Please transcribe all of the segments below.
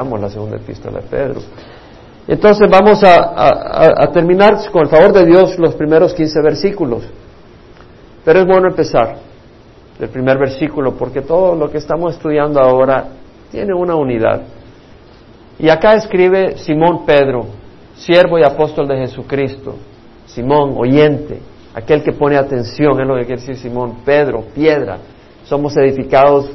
la segunda epístola de Pedro. Entonces vamos a, terminar con el favor de Dios los primeros 15 versículos. Pero es bueno empezar el primer versículo porque todo lo que estamos estudiando ahora tiene una unidad. Y acá escribe Simón Pedro, siervo y apóstol de Jesucristo. Simón, oyente, aquel que pone atención, es lo que quiere decir Simón. Pedro, piedra. Somos edificados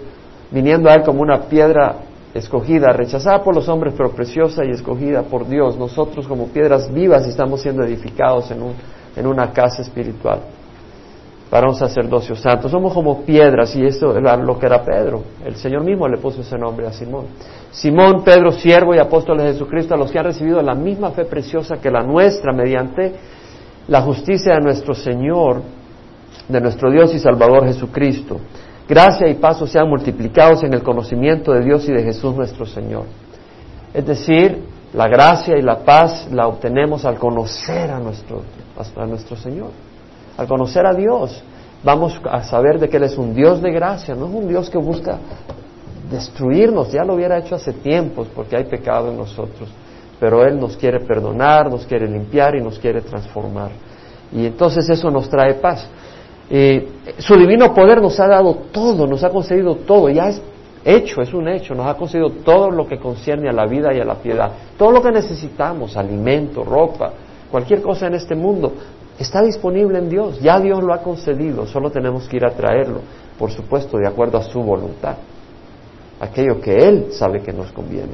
viniendo a Él como una piedra escogida, rechazada por los hombres, pero preciosa y escogida por Dios. Nosotros como piedras vivas estamos siendo edificados en, un, en una casa espiritual para un sacerdocio santo. Somos como piedras y eso es lo que era Pedro. El Señor mismo le puso ese nombre a Simón. Simón, Pedro, siervo y apóstol de Jesucristo, a los que han recibido la misma fe preciosa que la nuestra mediante la justicia de nuestro Señor, de nuestro Dios y Salvador Jesucristo gracia y paso sean multiplicados en el conocimiento de Dios y de Jesús nuestro Señor. Es decir, la gracia y la paz la obtenemos al conocer a nuestro, a nuestro Señor, al conocer a Dios. Vamos a saber de que Él es un Dios de gracia, no es un Dios que busca destruirnos, ya lo hubiera hecho hace tiempos porque hay pecado en nosotros, pero Él nos quiere perdonar, nos quiere limpiar y nos quiere transformar. Y entonces eso nos trae paz. Eh, su divino poder nos ha dado todo, nos ha concedido todo, ya es hecho, es un hecho, nos ha concedido todo lo que concierne a la vida y a la piedad, todo lo que necesitamos, alimento, ropa, cualquier cosa en este mundo, está disponible en Dios, ya Dios lo ha concedido, solo tenemos que ir a traerlo, por supuesto, de acuerdo a su voluntad, aquello que Él sabe que nos conviene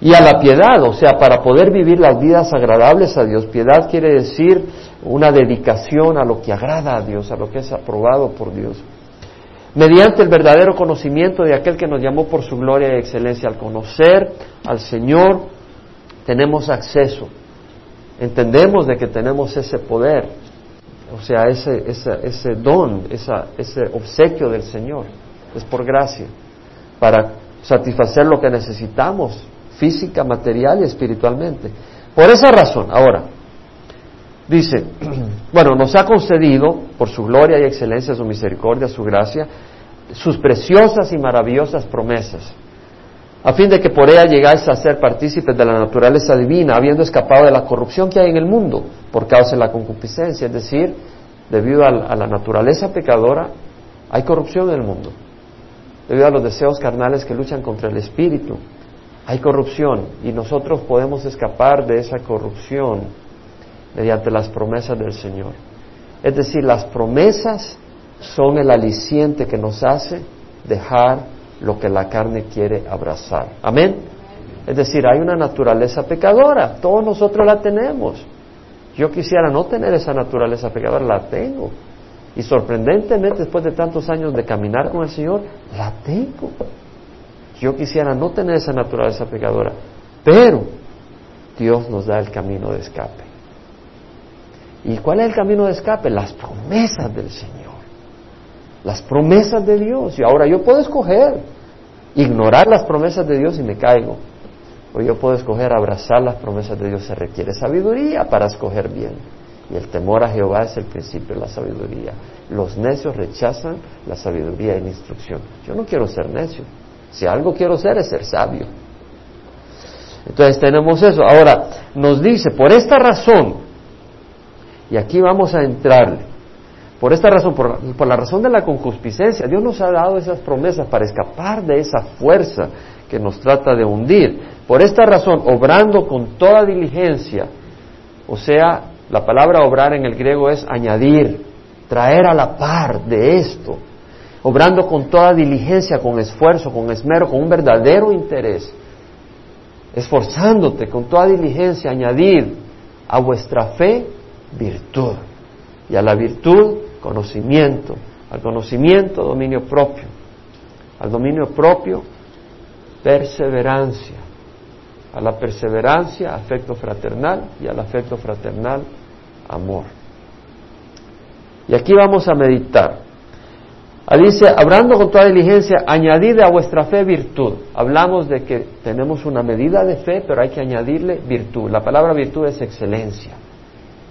y a la piedad, o sea, para poder vivir las vidas agradables a Dios. Piedad quiere decir una dedicación a lo que agrada a Dios, a lo que es aprobado por Dios. Mediante el verdadero conocimiento de aquel que nos llamó por su gloria y excelencia, al conocer al Señor, tenemos acceso. Entendemos de que tenemos ese poder, o sea, ese, ese, don, ese obsequio del Señor. Es por gracia, para satisfacer lo que necesitamos física, material y espiritualmente. Por esa razón, ahora, dice, bueno, nos ha concedido, por su gloria y excelencia, su misericordia, su gracia, sus preciosas y maravillosas promesas, a fin de que por ella llegáis a ser partícipes de la naturaleza divina, habiendo escapado de la corrupción que hay en el mundo por causa de la concupiscencia, es decir, debido a la naturaleza pecadora, hay corrupción en el mundo, debido a los deseos carnales que luchan contra el espíritu. Hay corrupción y nosotros podemos escapar de esa corrupción mediante las promesas del Señor. Es decir, las promesas son el aliciente que nos hace dejar lo que la carne quiere abrazar. Amén. Es decir, hay una naturaleza pecadora, todos nosotros la tenemos. Yo quisiera no tener esa naturaleza pecadora, la tengo. Y sorprendentemente, después de tantos años de caminar con el Señor, la tengo. Yo quisiera no tener esa naturaleza pecadora, pero Dios nos da el camino de escape. ¿Y cuál es el camino de escape? Las promesas del Señor. Las promesas de Dios. Y ahora yo puedo escoger ignorar las promesas de Dios y me caigo. O yo puedo escoger abrazar las promesas de Dios. Se requiere sabiduría para escoger bien. Y el temor a Jehová es el principio de la sabiduría. Los necios rechazan la sabiduría y la instrucción. Yo no quiero ser necio. Si algo quiero ser es ser sabio. Entonces tenemos eso. Ahora, nos dice, por esta razón, y aquí vamos a entrarle, por esta razón, por, por, la razón de la concupiscencia, Dios nos ha dado esas promesas para escapar de esa fuerza que nos trata de hundir. Por esta razón, obrando con toda diligencia, o sea, la palabra obrar en el griego es añadir, traer a la par de esto, obrando con toda diligencia, con esfuerzo, con esmero, con un verdadero interés, esforzándote con toda diligencia, añadir a vuestra fe virtud y a la virtud conocimiento, al conocimiento dominio propio, al dominio propio perseverancia, a la perseverancia afecto fraternal y al afecto fraternal amor. Y aquí vamos a meditar Ah, dice, hablando con toda diligencia, añadid a vuestra fe virtud. Hablamos de que tenemos una medida de fe, pero hay que añadirle virtud. La palabra virtud es excelencia.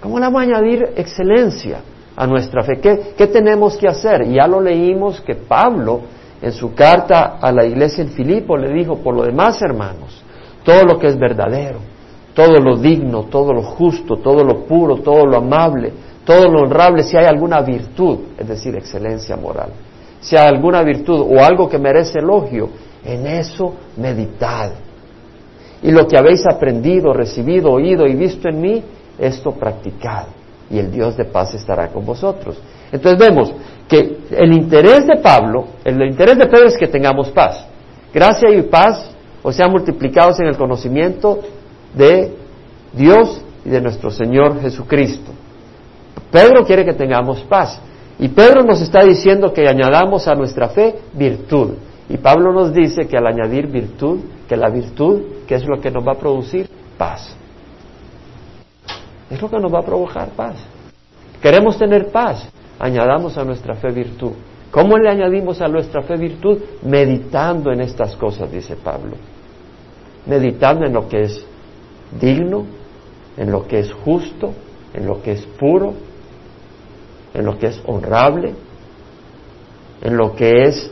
¿Cómo le vamos a añadir excelencia a nuestra fe? ¿Qué, qué tenemos que hacer? Ya lo leímos que Pablo En su carta a la iglesia en Filipo le dijo, por lo demás, hermanos, todo lo que es verdadero, todo lo digno, todo lo justo, todo lo puro, todo lo amable, todo lo honrable, si hay alguna virtud, es decir, excelencia moral, si hay alguna virtud o algo que merece elogio, en eso meditad. Y lo que habéis aprendido, recibido, oído y visto en mí, esto practicad. Y el Dios de paz estará con vosotros. Entonces vemos que el interés de Pablo, el interés de Pedro es que tengamos paz. Gracia y paz, o sea, multiplicados en el conocimiento de Dios y de nuestro Señor Jesucristo. Pedro quiere que tengamos paz. Y Pedro nos está diciendo que añadamos a nuestra fe virtud. Y Pablo nos dice que al añadir virtud, que la virtud, que es lo que nos va a producir? Paz. Es lo que nos va a provocar paz. Queremos tener paz, añadamos a nuestra fe virtud. ¿Cómo le añadimos a nuestra fe virtud? Meditando en estas cosas, dice Pablo. Meditando en lo que es digno, en lo que es justo, en lo que es puro, en lo que es honrable, en lo que es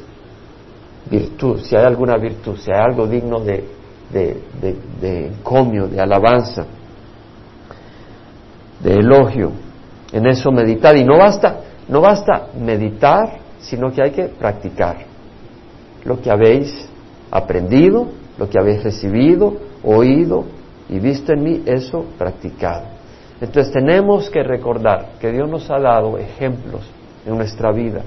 virtud, si hay alguna virtud, si hay algo digno de, de, de encomio, de alabanza, de elogio, en eso meditar. Y no basta, no basta meditar, sino que hay que practicar lo que habéis aprendido, lo que habéis recibido, oído y visto en mí, eso practicado. Entonces tenemos que recordar que Dios nos ha dado ejemplos en nuestra vida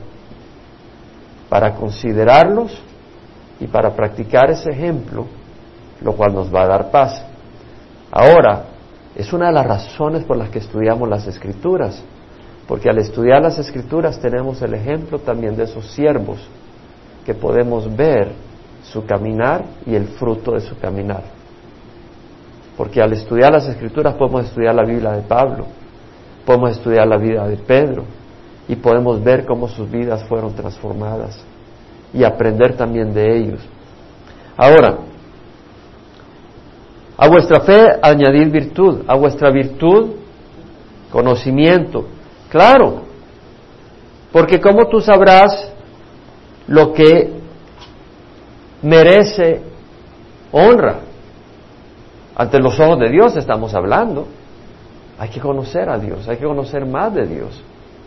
para considerarlos y para practicar ese ejemplo, lo cual nos va a dar paz. Ahora, es una de las razones por las que estudiamos las escrituras, porque al estudiar las escrituras tenemos el ejemplo también de esos siervos que podemos ver su caminar y el fruto de su caminar. Porque al estudiar las escrituras podemos estudiar la Biblia de Pablo, podemos estudiar la vida de Pedro y podemos ver cómo sus vidas fueron transformadas y aprender también de ellos. Ahora, a vuestra fe añadir virtud, a vuestra virtud conocimiento. Claro, porque ¿cómo tú sabrás lo que merece honra? Ante los ojos de Dios estamos hablando. Hay que conocer a Dios, hay que conocer más de Dios,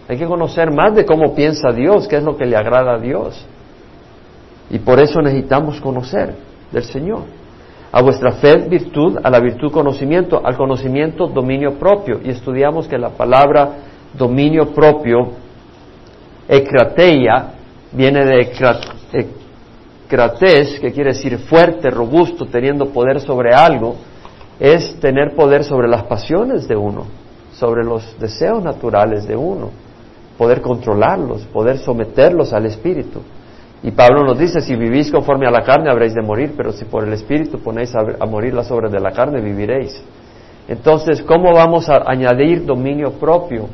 hay que conocer más de cómo piensa Dios, qué es lo que le agrada a Dios. Y por eso necesitamos conocer del Señor. A vuestra fe virtud, a la virtud conocimiento, al conocimiento dominio propio. Y estudiamos que la palabra dominio propio, ekrateia, viene de ekrates, que quiere decir fuerte, robusto, teniendo poder sobre algo es tener poder sobre las pasiones de uno, sobre los deseos naturales de uno, poder controlarlos, poder someterlos al Espíritu. Y Pablo nos dice, si vivís conforme a la carne habréis de morir, pero si por el Espíritu ponéis a, morir las obras de la carne, viviréis. Entonces, ¿cómo vamos a añadir dominio propio?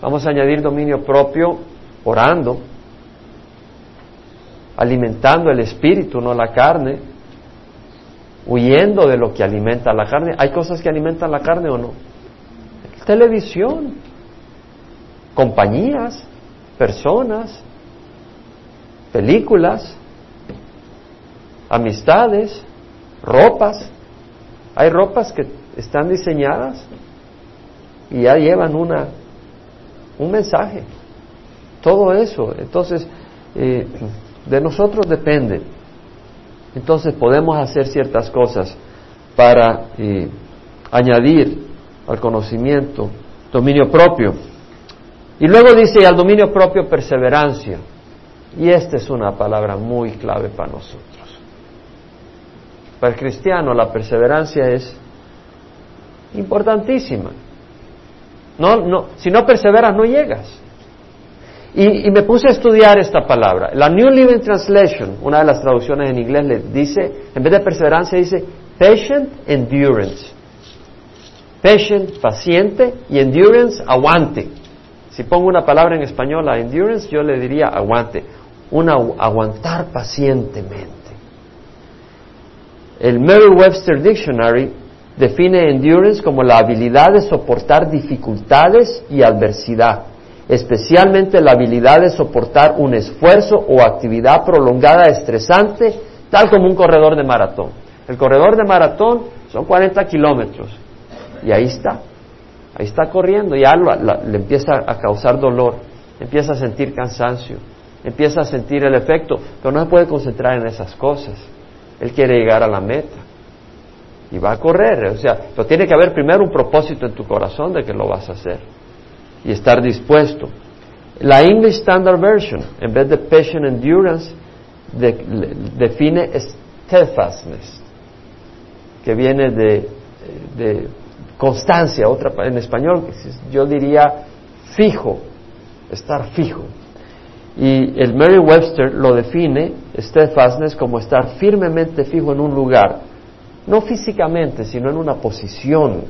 Vamos a añadir dominio propio orando, alimentando el Espíritu, no la carne, huyendo de lo que alimenta la carne. ¿Hay cosas que alimentan la carne o no? Televisión, compañías, personas, películas, amistades, ropas. Hay ropas que están diseñadas y ya llevan una, un mensaje. Todo eso. Entonces, eh, de nosotros depende entonces podemos hacer ciertas cosas para eh, añadir al conocimiento dominio propio. Y luego dice al dominio propio perseverancia. Y esta es una palabra muy clave para nosotros. Para el cristiano la perseverancia es importantísima. No, no, si no perseveras no llegas. Y, me puse a estudiar esta palabra. La New Living Translation, una de las traducciones en inglés, le dice, en vez de perseverancia, dice patient endurance. Patient, paciente, y endurance, aguante. Si pongo una palabra en español a endurance, yo le diría aguante. Una aguantar pacientemente. El Merriam-Webster Dictionary define endurance como la habilidad de soportar dificultades y adversidad especialmente la habilidad de soportar un esfuerzo o actividad prolongada estresante, tal como un corredor de maratón. El corredor de maratón son 40 kilómetros y ahí está, ahí está corriendo, ya le empieza a causar dolor, empieza a sentir cansancio, empieza a sentir el efecto, pero no se puede concentrar en esas cosas. Él quiere llegar a la meta y va a correr, o sea, pero tiene que haber primero un propósito en tu corazón de que lo vas a hacer y estar dispuesto. La English Standard Version, en vez de patient endurance, define steadfastness, que viene de, de constancia, otra en español yo diría fijo, estar fijo. Y el Merriam-Webster lo define, steadfastness, como estar firmemente fijo en un lugar, no físicamente, sino en una posición.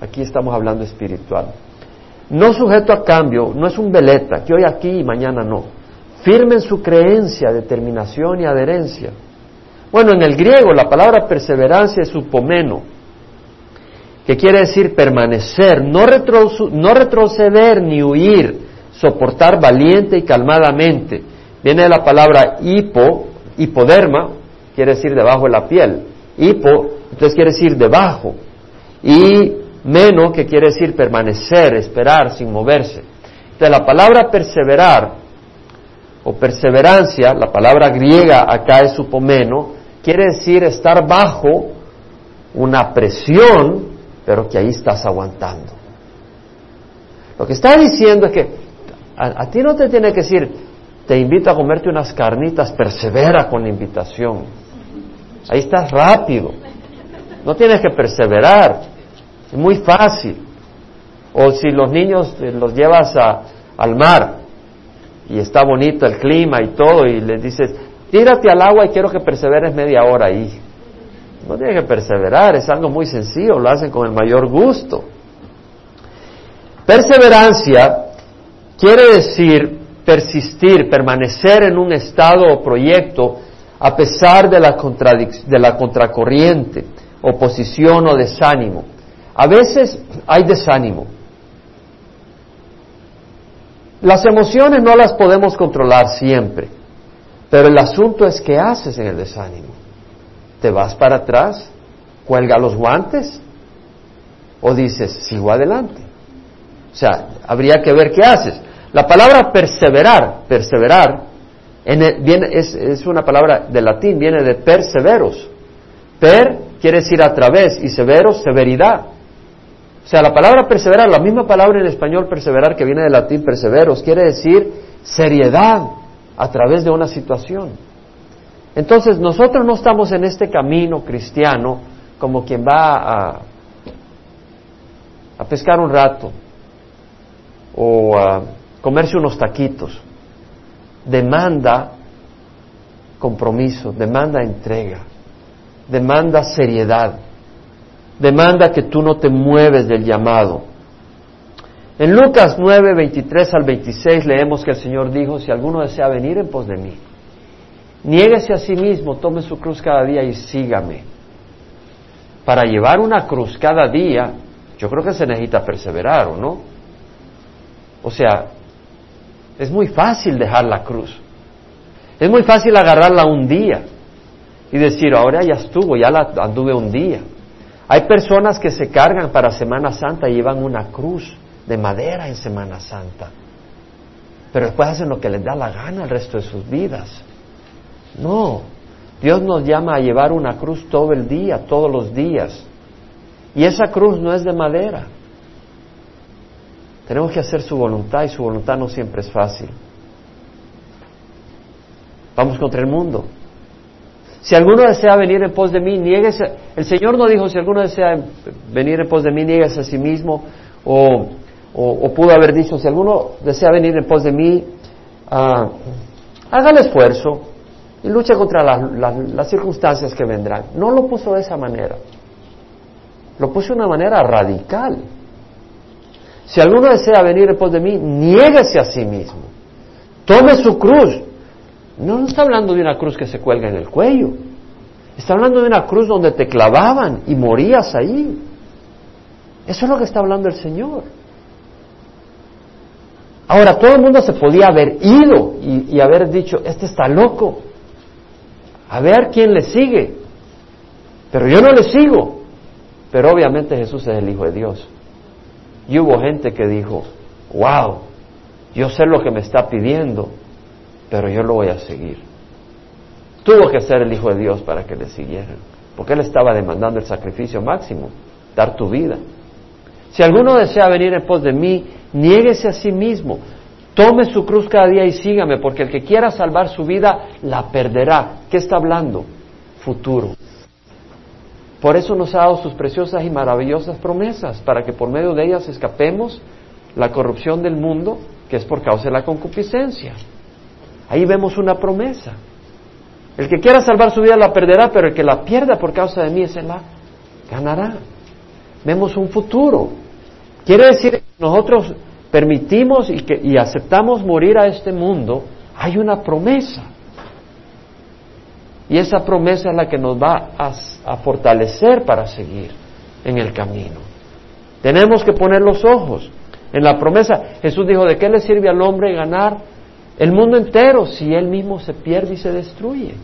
Aquí estamos hablando espiritual. No sujeto a cambio, no es un veleta, que hoy aquí y mañana no. Firme en su creencia, determinación y adherencia. Bueno, en el griego la palabra perseverancia es supomeno, que quiere decir permanecer, no, no retroceder ni huir, soportar valiente y calmadamente. Viene de la palabra hipo, hipoderma, quiere decir debajo de la piel. Hipo, entonces quiere decir debajo. Y meno, que quiere decir permanecer, esperar, sin moverse. Entonces la palabra perseverar o perseverancia, la palabra griega acá es supomeno, quiere decir estar bajo una presión, pero que ahí estás aguantando. Lo que está diciendo es que a, ti no te tiene que decir, te invito a comerte unas carnitas, persevera con la invitación. Ahí estás rápido. No tienes que perseverar. Es muy fácil. O si los niños eh, los llevas al mar y está bonito el clima y todo y les dices, tírate al agua y quiero que perseveres media hora ahí. No tienes que perseverar, es algo muy sencillo, lo hacen con el mayor gusto. Perseverancia Quiere decir persistir, permanecer en un estado o proyecto a pesar de la, de la contracorriente, oposición o desánimo. A veces hay desánimo. Las emociones no las podemos controlar siempre, pero el asunto es qué haces en el desánimo. ¿Te vas para atrás? ¿Cuelga los guantes? ¿O dices, sigo adelante? O sea, habría que ver qué haces. La palabra perseverar, perseverar, viene, es, una palabra de latín, viene de perseveros. Per quiere decir a través y severos, severidad. O sea, la palabra perseverar, la misma palabra en español perseverar que viene de latín perseveros, quiere decir seriedad a través de una situación. Entonces, nosotros no estamos en este camino cristiano como quien va a, a pescar un rato o a comerse unos taquitos, demanda compromiso, demanda entrega, demanda seriedad, demanda que tú no te mueves del llamado. En Lucas 9, 23 al 26 leemos que el Señor dijo, si alguno desea venir en pos de mí, niéguese a sí mismo, tome su cruz cada día y sígame. Para llevar una cruz cada día, yo creo que se necesita perseverar, ¿o no? O sea, es muy fácil dejar la cruz. Es muy fácil agarrarla un día y decir, ahora ya estuvo, ya la anduve un día. Hay personas que se cargan para Semana Santa y llevan una cruz de madera en Semana Santa. Pero después hacen lo que les da la gana el resto de sus vidas. No, Dios nos llama a llevar una cruz todo el día, todos los días. Y esa cruz no es de madera. Tenemos que hacer su voluntad y su voluntad no siempre es fácil. Vamos contra el mundo. Si alguno desea venir en pos de mí, nieguese. El Señor no dijo, si alguno desea venir en pos de mí, nieguese a sí mismo. O, pudo haber dicho, si alguno desea venir en pos de mí, ah, haga el esfuerzo y luche contra las circunstancias que vendrán. No lo puso de esa manera. Lo puso de una manera radical. Si alguno desea venir en pos de mí, niéguese a sí mismo. Tome su cruz. No, no está hablando de una cruz que se cuelga en el cuello. Está hablando de una cruz donde te clavaban y morías ahí. Eso es lo que está hablando el Señor. Ahora, todo el mundo se podía haber ido y, y haber dicho, este está loco, a ver quién le sigue. Pero yo no le sigo. Pero obviamente Jesús es el Hijo de Dios. Y hubo gente que dijo, wow, yo sé lo que me está pidiendo, pero yo lo voy a seguir. Tuvo que ser el Hijo de Dios para que le siguieran, porque Él estaba demandando el sacrificio máximo, dar tu vida. Si alguno desea venir en pos de mí, niéguese a sí mismo, tome su cruz cada día y sígame, porque el que quiera salvar su vida la perderá. ¿Qué está hablando? Futuro. Por eso nos ha dado sus preciosas y maravillosas promesas, para que por medio de ellas escapemos la corrupción del mundo, que es por causa de la concupiscencia. Ahí vemos una promesa. El que quiera salvar su vida la perderá, pero el que la pierda por causa de mí, ese la ganará. Vemos un futuro. Quiere decir que nosotros permitimos y, que, y aceptamos morir a este mundo, hay una promesa. Y esa promesa es la que nos va a, fortalecer para seguir en el camino. Tenemos que poner los ojos en la promesa. Jesús dijo, ¿de qué le sirve al hombre ganar el mundo entero si él mismo se pierde y se destruye?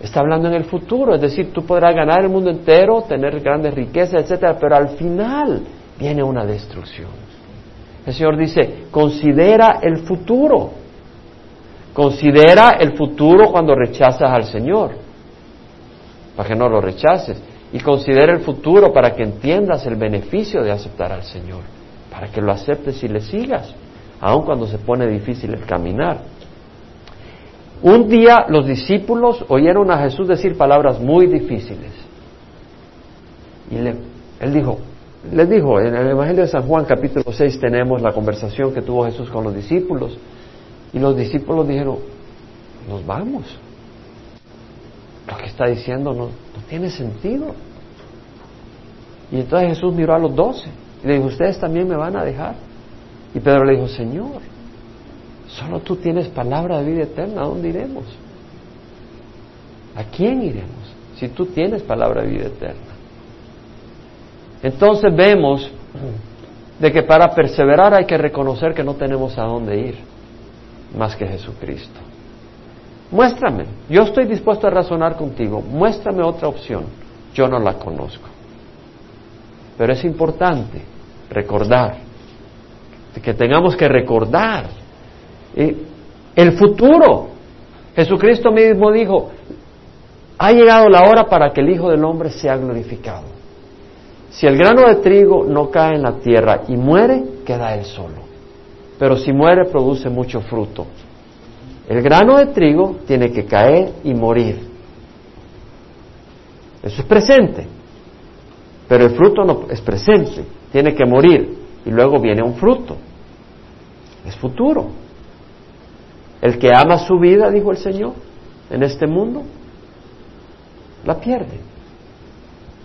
Está hablando en el futuro, es decir, tú podrás ganar el mundo entero, tener grandes riquezas, etcétera, pero al final viene una destrucción. El Señor dice, considera el futuro. Considera el futuro cuando rechazas al Señor, para que no lo rechaces. Y considera el futuro para que entiendas el beneficio de aceptar al Señor, para que lo aceptes y le sigas, aun cuando se pone difícil el caminar. Un día los discípulos oyeron a Jesús decir palabras muy difíciles. Y él dijo, les dijo, en el Evangelio de San Juan capítulo 6 tenemos la conversación que tuvo Jesús con los discípulos. Y los discípulos dijeron, nos vamos. Lo que está diciendo no, tiene sentido. Y entonces Jesús miró a los doce y le dijo, ustedes también me van a dejar. Y Pedro le dijo, Señor, solo tú tienes palabra de vida eterna, ¿a dónde iremos? ¿A quién iremos si tú tienes palabra de vida eterna? Entonces vemos de que para perseverar hay que reconocer que no tenemos a dónde ir más que Jesucristo. Muéstrame, yo estoy dispuesto a razonar contigo, muéstrame otra opción, yo no la conozco. Pero es importante recordar, que tengamos que recordar el futuro. Jesucristo mismo dijo, ha llegado la hora para que el Hijo del Hombre sea glorificado. Si el grano de trigo no cae en la tierra y muere, queda él solo. Pero si muere, produce mucho fruto. El grano de trigo tiene que caer y morir. Eso es presente. Pero el fruto no es presente, tiene que morir y luego viene un fruto. Es futuro. El que ama su vida, dijo el Señor, en este mundo, la pierde.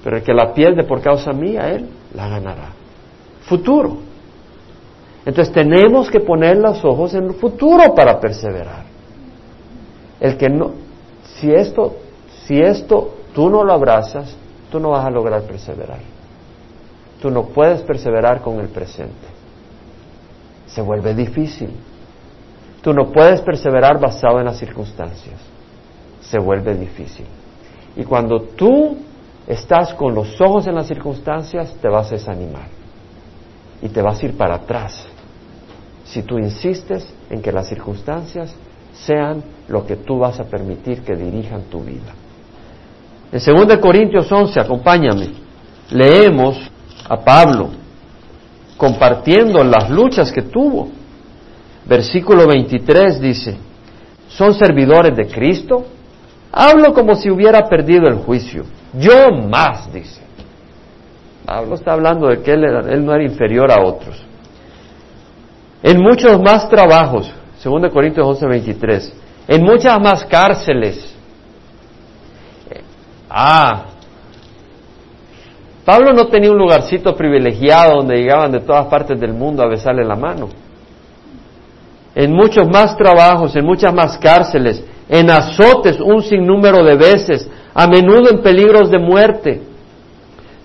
Pero el que la pierde por causa mía, él la ganará. Futuro. Entonces tenemos que poner los ojos en el futuro para perseverar. El que no, si esto, si esto tú no lo abrazas, tú no vas a lograr perseverar. Tú no puedes perseverar con el presente. Se vuelve difícil. Tú no puedes perseverar basado en las circunstancias. Se vuelve difícil. Y cuando tú estás con los ojos en las circunstancias, te vas a desanimar. Y te vas a ir para atrás. Si tú insistes en que las circunstancias sean lo que tú vas a permitir que dirijan tu vida. En 2 Corintios 11, acompáñame, leemos a Pablo compartiendo las luchas que tuvo. Versículo 23 dice, ¿son servidores de Cristo? Hablo como si hubiera perdido el juicio. Yo más, dice. Pablo está hablando de que él, él no era inferior a otros. En muchos más trabajos, 2 Corintios 11, 23. En muchas más cárceles. Ah, Pablo no tenía un lugarcito privilegiado donde llegaban de todas partes del mundo a besarle la mano. En muchos más trabajos, en muchas más cárceles, en azotes un sinnúmero de veces, a menudo en peligros de muerte.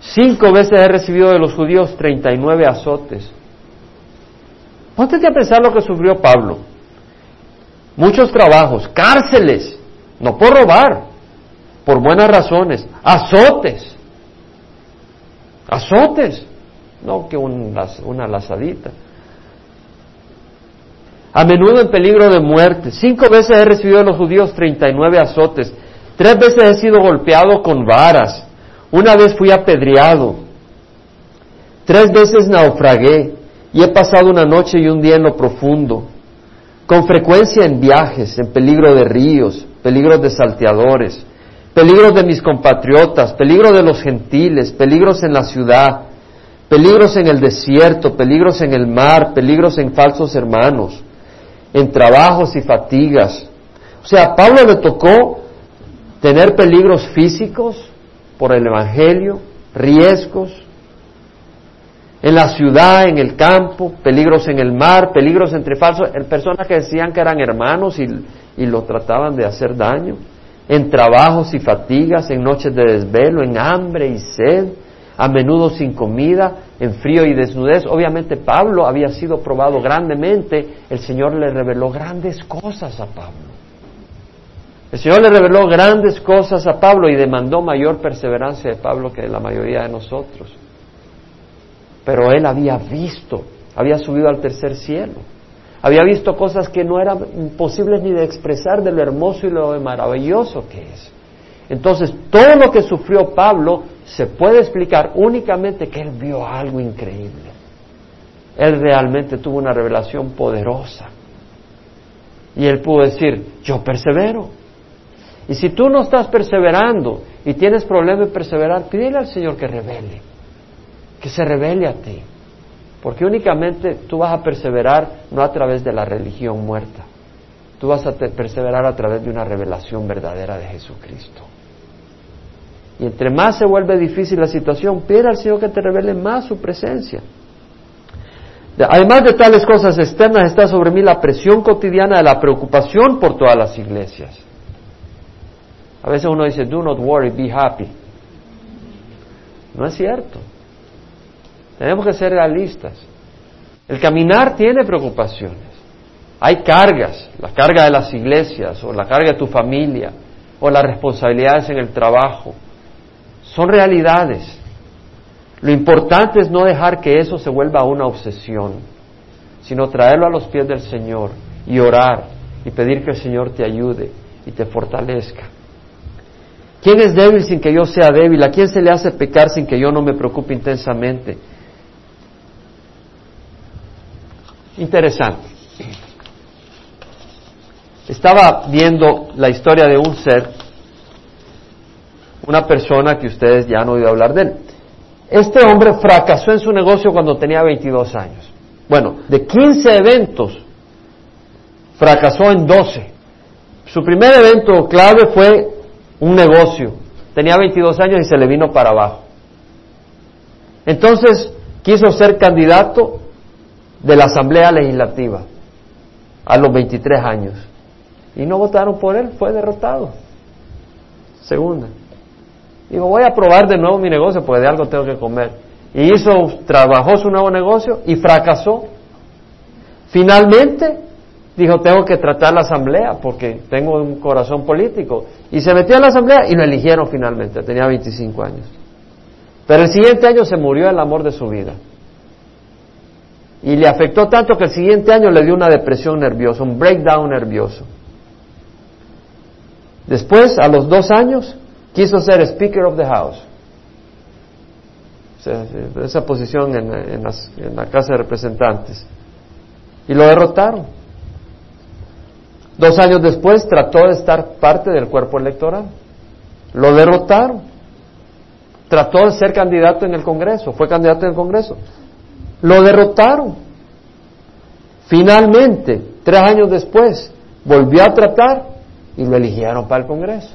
Cinco veces he recibido de los judíos treinta y nueve azotes. Ponte a pensar lo que sufrió Pablo. Muchos trabajos, cárceles, no por robar, por buenas razones, azotes, azotes, no que una lazadita. A menudo en peligro de muerte. Cinco veces he recibido de los judíos treinta y nueve azotes. Tres veces he sido golpeado con varas. Una vez fui apedreado. Tres veces naufragué y he pasado una noche y un día en lo profundo. Con frecuencia en viajes, en peligro de ríos, peligros de salteadores, peligros de mis compatriotas, peligros de los gentiles, peligros en la ciudad, peligros en el desierto, peligros en el mar, peligros en falsos hermanos, en trabajos y fatigas. O sea, a Pablo le tocó tener peligros físicos por el Evangelio, riesgos, en la ciudad, en el campo, peligros en el mar, peligros entre falsos, personas que decían que eran hermanos y, y lo trataban de hacer daño, en trabajos y fatigas, en noches de desvelo, en hambre y sed, a menudo sin comida, en frío y desnudez. Obviamente Pablo había sido probado grandemente, el Señor le reveló grandes cosas a Pablo. El Señor le reveló grandes cosas a Pablo y demandó mayor perseverancia de Pablo que de la mayoría de nosotros. Pero él había visto, había subido al tercer cielo, había visto cosas que no eran imposibles ni de expresar de lo hermoso y lo maravilloso que es. Entonces, todo lo que sufrió Pablo se puede explicar únicamente que él vio algo increíble. Él realmente tuvo una revelación poderosa. Y él pudo decir, yo persevero. Y si tú no estás perseverando y tienes problemas de perseverar, pídele al Señor que revele que se revele a ti. Porque únicamente tú vas a perseverar no a través de la religión muerta, tú vas a perseverar a través de una revelación verdadera de Jesucristo. Y entre más se vuelve difícil la situación, pide al Señor que te revele más su presencia. Además de tales cosas externas, está sobre mí la presión cotidiana de la preocupación por todas las iglesias. A veces uno dice, do not worry, be happy. No es cierto. Tenemos que ser realistas. El caminar tiene preocupaciones. Hay cargas, la carga de las iglesias o la carga de tu familia o las responsabilidades en el trabajo. Son realidades. Lo importante es no dejar que eso se vuelva una obsesión, sino traerlo a los pies del Señor y orar y pedir que el Señor te ayude y te fortalezca. ¿Quién es débil sin que yo sea débil? ¿A quién se le hace pecar sin que yo no me preocupe intensamente? Interesante. Estaba viendo la historia de un ser, una persona que ustedes ya han oído hablar de él. Este hombre fracasó en su negocio cuando tenía 22 años. Bueno, de 15 eventos, fracasó en 12. Su primer evento clave fue un negocio. Tenía 22 años y se le vino para abajo. Entonces quiso ser candidato de la Asamblea Legislativa a los 23 años. Y no votaron por él, fue derrotado. Segunda. Dijo, voy a probar de nuevo mi negocio porque de algo tengo que comer. Y hizo, trabajó su nuevo negocio y fracasó. Finalmente dijo, tengo que tratar la asamblea porque tengo un corazón político. Y se metió en la asamblea y lo eligieron finalmente, tenía 25 años. Pero el siguiente año se murió el amor de su vida. Y le afectó tanto que el siguiente año le dio una depresión nerviosa, un breakdown nervioso. Después, a los dos años, quiso ser Speaker of the House. esa posición en, la Casa de Representantes. Y lo derrotaron. Dos años después trató de estar parte del cuerpo electoral. Lo derrotaron. Trató de ser candidato en el Congreso. Fue candidato en el Congreso. Lo derrotaron. Finalmente, tres años después, volvió a tratar y lo eligieron para el Congreso.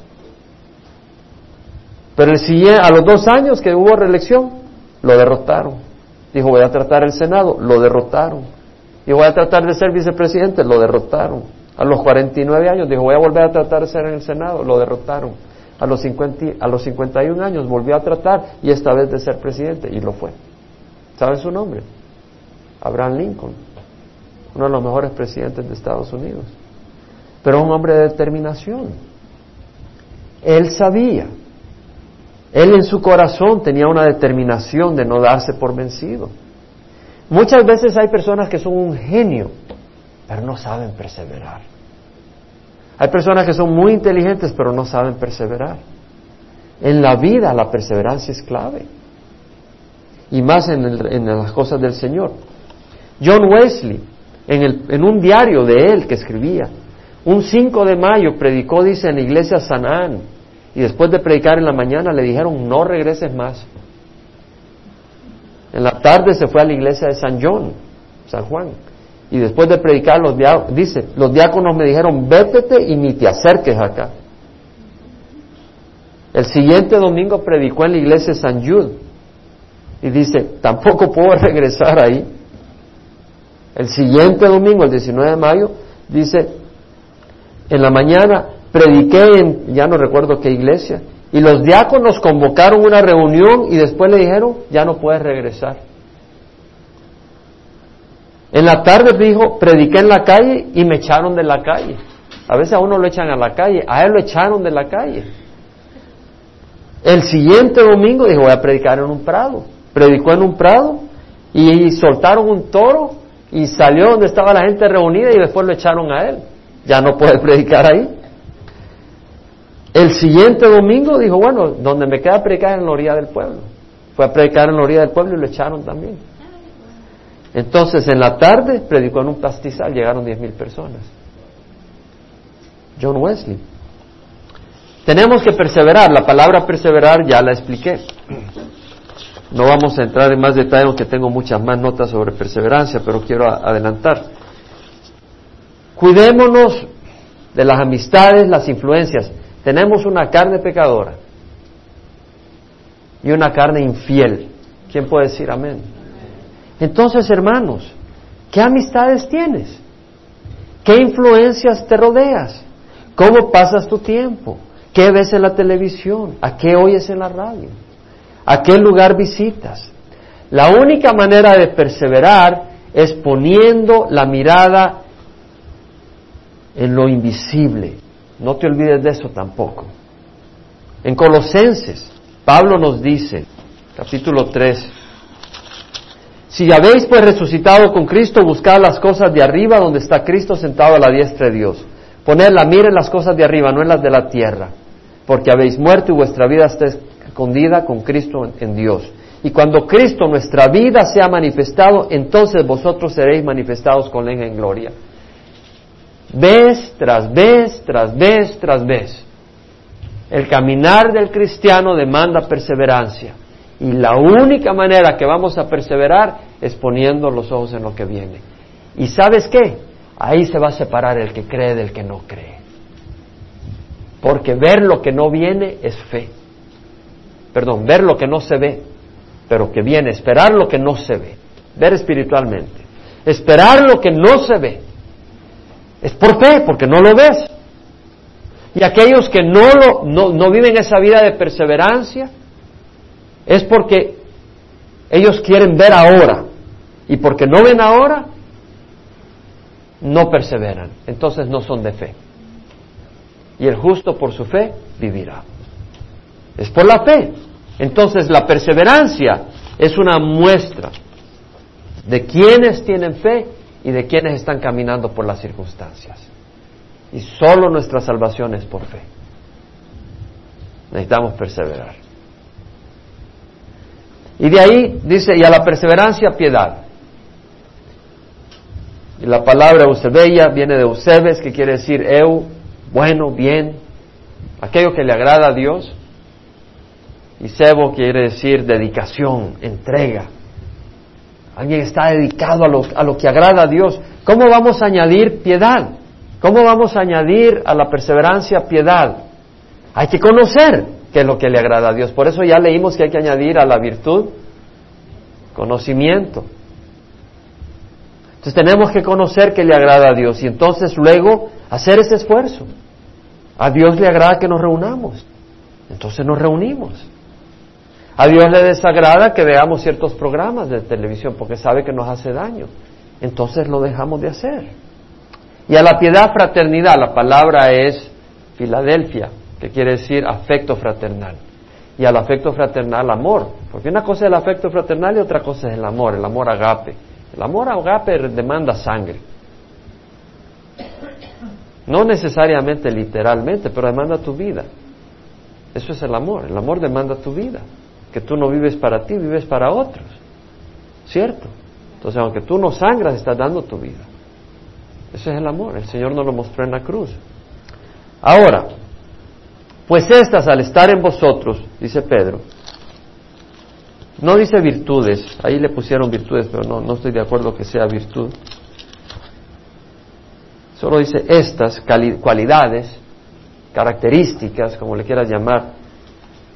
Pero el a los dos años que hubo reelección, lo derrotaron. Dijo, voy a tratar el Senado, lo derrotaron. Dijo, voy a tratar de ser vicepresidente, lo derrotaron. A los 49 años dijo, voy a volver a tratar de ser en el Senado, lo derrotaron. A los, 50, a los 51 años volvió a tratar y esta vez de ser presidente y lo fue. ¿Saben su nombre? Abraham Lincoln. uno de los mejores presidentes de Estados Unidos, pero un hombre de determinación. Él sabía, él en su corazón tenía una determinación de no darse por vencido. Muchas veces hay personas que son un genio, pero no saben perseverar. Hay personas que son muy inteligentes, pero no saben perseverar. En la vida la perseverancia es clave. Y más en, las cosas del Señor. John Wesley, en, en, un diario de él que escribía, un 5 de mayo predicó, dice, en la iglesia San Ann. Y después de predicar en la mañana le dijeron, no regreses más. En la tarde se fue a la iglesia de San John, San Juan. Y después de predicar, los dice, los diáconos me dijeron, vétete y ni te acerques acá. El siguiente domingo predicó en la iglesia de San Jude. Y dice, tampoco puedo regresar ahí. El siguiente domingo, el 19 de mayo, dice, en la mañana prediqué en, ya no recuerdo qué iglesia, y los diáconos convocaron una reunión y después le dijeron, ya no puedes regresar. En la tarde dijo, prediqué en la calle y me echaron de la calle. A veces a uno lo echan a la calle, a él lo echaron de la calle. El siguiente domingo dijo, voy a predicar en un prado. Predicó en un prado y soltaron un toro y salió donde estaba la gente reunida y después lo echaron a él. Ya no puede predicar ahí. El siguiente domingo dijo, bueno, donde me queda predicar en la orilla del pueblo. Fue a predicar en la orilla del pueblo y lo echaron también. Entonces, en la tarde predicó en un pastizal, llegaron diez mil personas. John Wesley. Tenemos que perseverar. La palabra perseverar ya la expliqué. No vamos a entrar en más detalle, aunque tengo muchas más notas sobre perseverancia, pero quiero adelantar. Cuidémonos de las amistades, las influencias. Tenemos una carne pecadora y una carne infiel. ¿Quién puede decir amén? Entonces, hermanos, ¿qué amistades tienes? ¿Qué influencias te rodeas? ¿Cómo pasas tu tiempo? ¿Qué ves en la televisión? ¿A qué oyes en la radio? ¿A qué lugar visitas? La única manera de perseverar es poniendo la mirada en lo invisible, no te olvides de eso tampoco. En Colosenses, Pablo nos dice, capítulo 3, si habéis pues resucitado con Cristo, buscad las cosas de arriba donde está Cristo sentado a la diestra de Dios. Poned la mira en las cosas de arriba, no en las de la tierra, porque habéis muerto y vuestra vida está escondida con Cristo en Dios. Y cuando Cristo, nuestra vida, sea manifestado, entonces vosotros seréis manifestados con Él en gloria vez tras vez, tras vez, tras vez. El caminar del cristiano demanda perseverancia. Y la única manera que vamos a perseverar es poniendo los ojos en lo que viene. ¿Y sabes qué? Ahí se va a separar el que cree del que no cree. Porque ver lo que no viene es fe. Perdón, ver lo que no se ve, pero que viene. Esperar lo que no se ve. Ver espiritualmente. Esperar lo que no se ve es por fe, porque no lo ves. Y aquellos que no, lo, no, viven esa vida de perseverancia, es porque ellos quieren ver ahora. Y porque no ven ahora, no perseveran. Entonces no son de fe. Y el justo por su fe vivirá. Es por la fe. Entonces la perseverancia es una muestra de quienes tienen fe y de quienes están caminando por las circunstancias. Y solo nuestra salvación es por fe. Necesitamos perseverar. Y de ahí dice, y a la perseverancia piedad. Y la palabra Eusebella viene de Eusebes, que quiere decir eu, bueno, bien, aquello que le agrada a Dios. Y sebo quiere decir dedicación, entrega. Alguien está dedicado a lo, a lo que agrada a Dios. ¿Cómo vamos a añadir piedad? ¿Cómo vamos a añadir a la perseverancia piedad? Hay que conocer qué es lo que le agrada a Dios. Por eso ya leímos que hay que añadir a la virtud conocimiento. Entonces tenemos que conocer qué le agrada a Dios y entonces luego hacer ese esfuerzo. A Dios le agrada que nos reunamos. Entonces nos reunimos. A Dios le desagrada que veamos ciertos programas de televisión porque sabe que nos hace daño. entonces lo dejamos de hacer. Y a la piedad fraternidad, la palabra es Filadelfia, que quiere decir afecto fraternal. Y al afecto fraternal, amor. Porque una cosa es el afecto fraternal y otra cosa es el amor, el amor agape. El amor agape demanda sangre. No necesariamente literalmente, pero demanda tu vida. Eso es el amor. El amor demanda tu vida. Que tú no vives para ti, vives para otros. ¿Cierto? Entonces, aunque tú no sangras, estás dando tu vida. Ese es el amor. El Señor nos lo mostró en la cruz. Ahora, pues estas al estar en vosotros, dice Pedro, no dice virtudes, ahí le pusieron virtudes, pero no, no estoy de acuerdo que sea virtud. Solo dice estas cualidades, características, como le quieras llamar,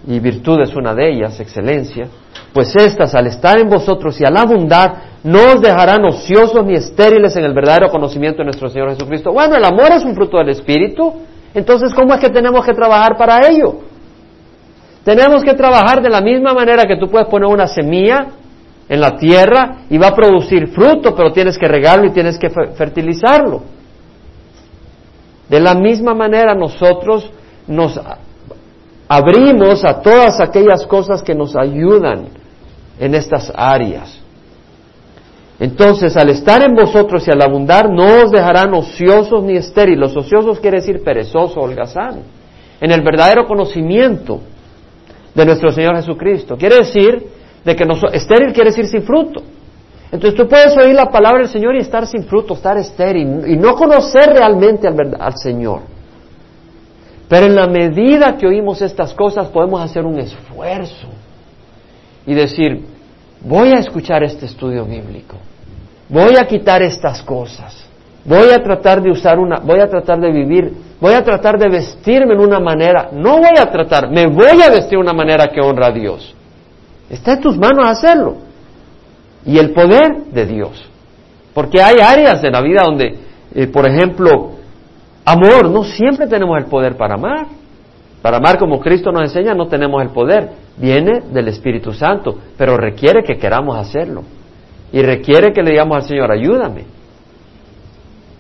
y virtud es una de ellas, excelencia, pues estas al estar en vosotros y al abundar, no os dejarán ociosos ni estériles en el verdadero conocimiento de nuestro Señor Jesucristo. Bueno, el amor es un fruto del Espíritu, entonces ¿cómo es que tenemos que trabajar para ello? Tenemos que trabajar de la misma manera que tú puedes poner una semilla en la tierra y va a producir fruto, pero tienes que regarlo y tienes que fertilizarlo. De la misma manera nosotros nos abrimos a todas aquellas cosas que nos ayudan en estas áreas. Entonces, al estar en vosotros y al abundar, no os dejarán ociosos ni estériles. Ociosos quiere decir perezoso, holgazán. En el verdadero conocimiento de nuestro Señor Jesucristo. Quiere decir de que estéril quiere decir sin fruto. Entonces tú puedes oír la palabra del Señor y estar sin fruto, estar estéril y no conocer realmente al, al Señor. Pero en la medida que oímos estas cosas podemos hacer un esfuerzo y decir, voy a escuchar este estudio bíblico, voy a quitar estas cosas, voy a tratar de usar una, voy a tratar de vivir, voy a tratar de vestirme en una manera, no voy a tratar, me voy a vestir de una manera que honra a Dios. Está en tus manos hacerlo. Y el poder de Dios. Porque hay áreas de la vida donde, eh, por ejemplo, Amor, no siempre tenemos el poder para amar. Para amar como Cristo nos enseña no tenemos el poder. Viene del Espíritu Santo, pero requiere que queramos hacerlo. Y requiere que le digamos al Señor, ayúdame.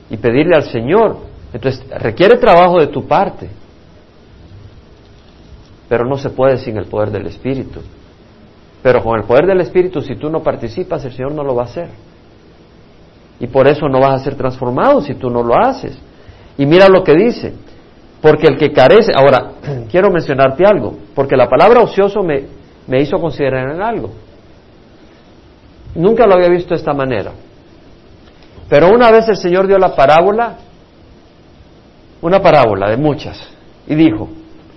Y pedirle al Señor. Entonces, requiere trabajo de tu parte. Pero no se puede sin el poder del Espíritu. Pero con el poder del Espíritu, si tú no participas, el Señor no lo va a hacer. Y por eso no vas a ser transformado si tú no lo haces. Y mira lo que dice, porque el que carece, ahora, quiero mencionarte algo, porque la palabra ocioso me, me hizo considerar en algo. Nunca lo había visto de esta manera. Pero una vez el Señor dio la parábola, una parábola de muchas, y dijo,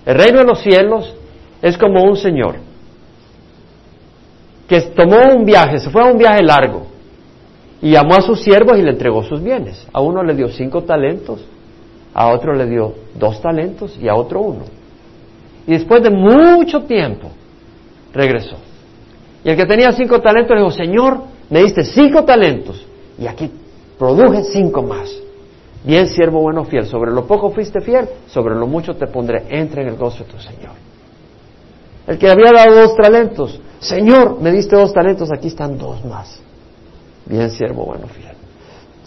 el reino de los cielos es como un Señor que tomó un viaje, se fue a un viaje largo, y llamó a sus siervos y le entregó sus bienes. A uno le dio cinco talentos, a otro le dio dos talentos y a otro uno. Y después de mucho tiempo regresó. Y el que tenía cinco talentos le dijo, Señor, me diste cinco talentos y aquí produje cinco más. Bien, siervo bueno, fiel, sobre lo poco fuiste fiel, sobre lo mucho te pondré, entra en el gozo de tu Señor. El que había dado dos talentos, Señor, me diste dos talentos, aquí están dos más. Bien, siervo bueno, fiel.